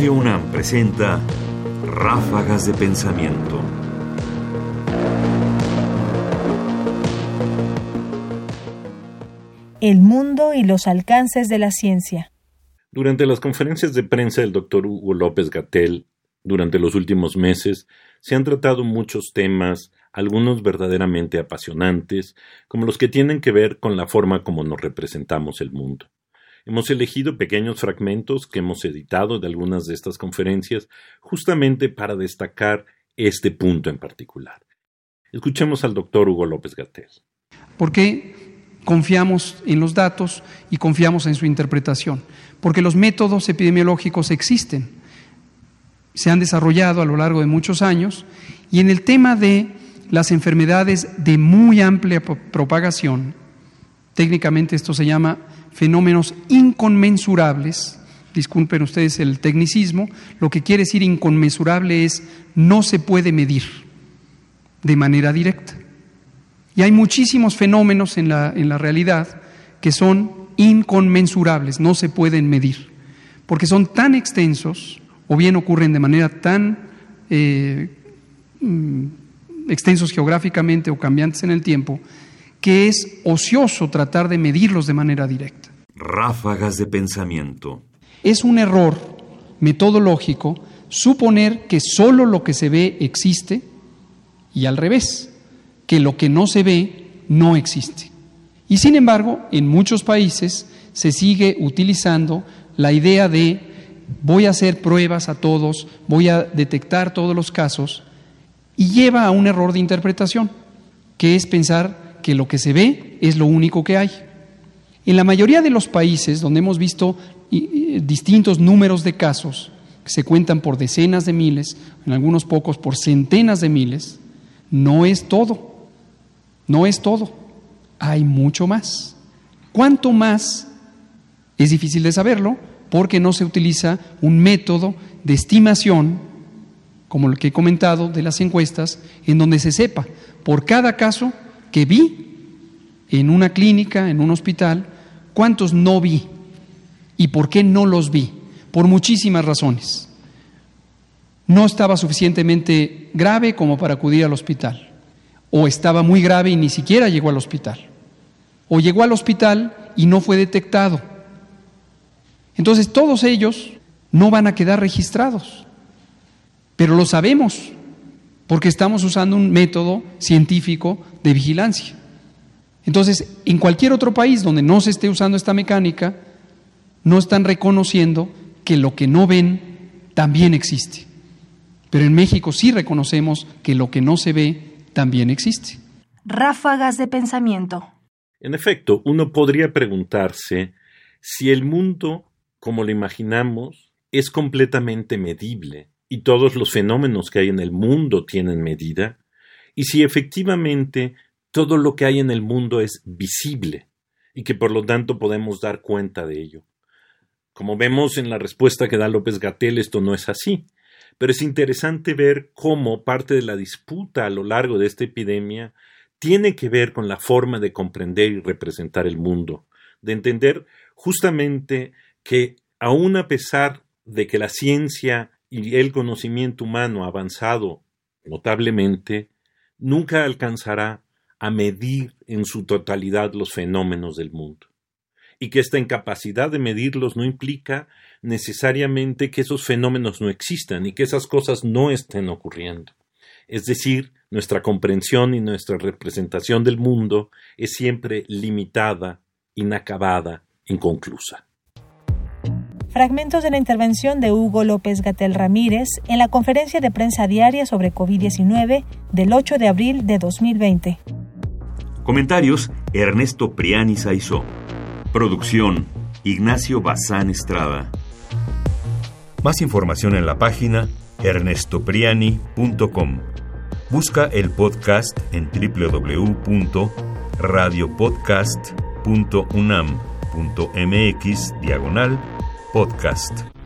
Radio UNAM presenta Ráfagas de Pensamiento. El mundo y los alcances de la ciencia. Durante las conferencias de prensa del doctor Hugo López Gatel, durante los últimos meses, se han tratado muchos temas, algunos verdaderamente apasionantes, como los que tienen que ver con la forma como nos representamos el mundo. Hemos elegido pequeños fragmentos que hemos editado de algunas de estas conferencias justamente para destacar este punto en particular. Escuchemos al doctor Hugo López Gatel. ¿Por qué confiamos en los datos y confiamos en su interpretación? Porque los métodos epidemiológicos existen, se han desarrollado a lo largo de muchos años y en el tema de las enfermedades de muy amplia propagación, técnicamente esto se llama fenómenos inconmensurables, disculpen ustedes el tecnicismo, lo que quiere decir inconmensurable es no se puede medir de manera directa. Y hay muchísimos fenómenos en la, en la realidad que son inconmensurables, no se pueden medir, porque son tan extensos o bien ocurren de manera tan eh, mm, extensos geográficamente o cambiantes en el tiempo, que es ocioso tratar de medirlos de manera directa. Ráfagas de pensamiento. Es un error metodológico suponer que solo lo que se ve existe y al revés, que lo que no se ve no existe. Y sin embargo, en muchos países se sigue utilizando la idea de voy a hacer pruebas a todos, voy a detectar todos los casos, y lleva a un error de interpretación, que es pensar que lo que se ve es lo único que hay. En la mayoría de los países donde hemos visto distintos números de casos, que se cuentan por decenas de miles, en algunos pocos por centenas de miles, no es todo, no es todo, hay mucho más. ¿Cuánto más? Es difícil de saberlo porque no se utiliza un método de estimación, como el que he comentado de las encuestas, en donde se sepa por cada caso que vi en una clínica, en un hospital, cuántos no vi y por qué no los vi. Por muchísimas razones. No estaba suficientemente grave como para acudir al hospital. O estaba muy grave y ni siquiera llegó al hospital. O llegó al hospital y no fue detectado. Entonces todos ellos no van a quedar registrados. Pero lo sabemos porque estamos usando un método científico de vigilancia. Entonces, en cualquier otro país donde no se esté usando esta mecánica, no están reconociendo que lo que no ven también existe. Pero en México sí reconocemos que lo que no se ve también existe. Ráfagas de pensamiento. En efecto, uno podría preguntarse si el mundo, como lo imaginamos, es completamente medible y todos los fenómenos que hay en el mundo tienen medida, y si efectivamente todo lo que hay en el mundo es visible y que por lo tanto podemos dar cuenta de ello. Como vemos en la respuesta que da López Gatel, esto no es así, pero es interesante ver cómo parte de la disputa a lo largo de esta epidemia tiene que ver con la forma de comprender y representar el mundo, de entender justamente que aun a pesar de que la ciencia y el conocimiento humano avanzado notablemente, nunca alcanzará a medir en su totalidad los fenómenos del mundo. Y que esta incapacidad de medirlos no implica necesariamente que esos fenómenos no existan y que esas cosas no estén ocurriendo. Es decir, nuestra comprensión y nuestra representación del mundo es siempre limitada, inacabada, inconclusa. Fragmentos de la intervención de Hugo López Gatel Ramírez en la conferencia de prensa diaria sobre COVID-19 del 8 de abril de 2020. Comentarios: Ernesto Priani Saizó. Producción: Ignacio Bazán Estrada. Más información en la página ernestopriani.com. Busca el podcast en www.radiopodcast.unam.mx diagonal podcast.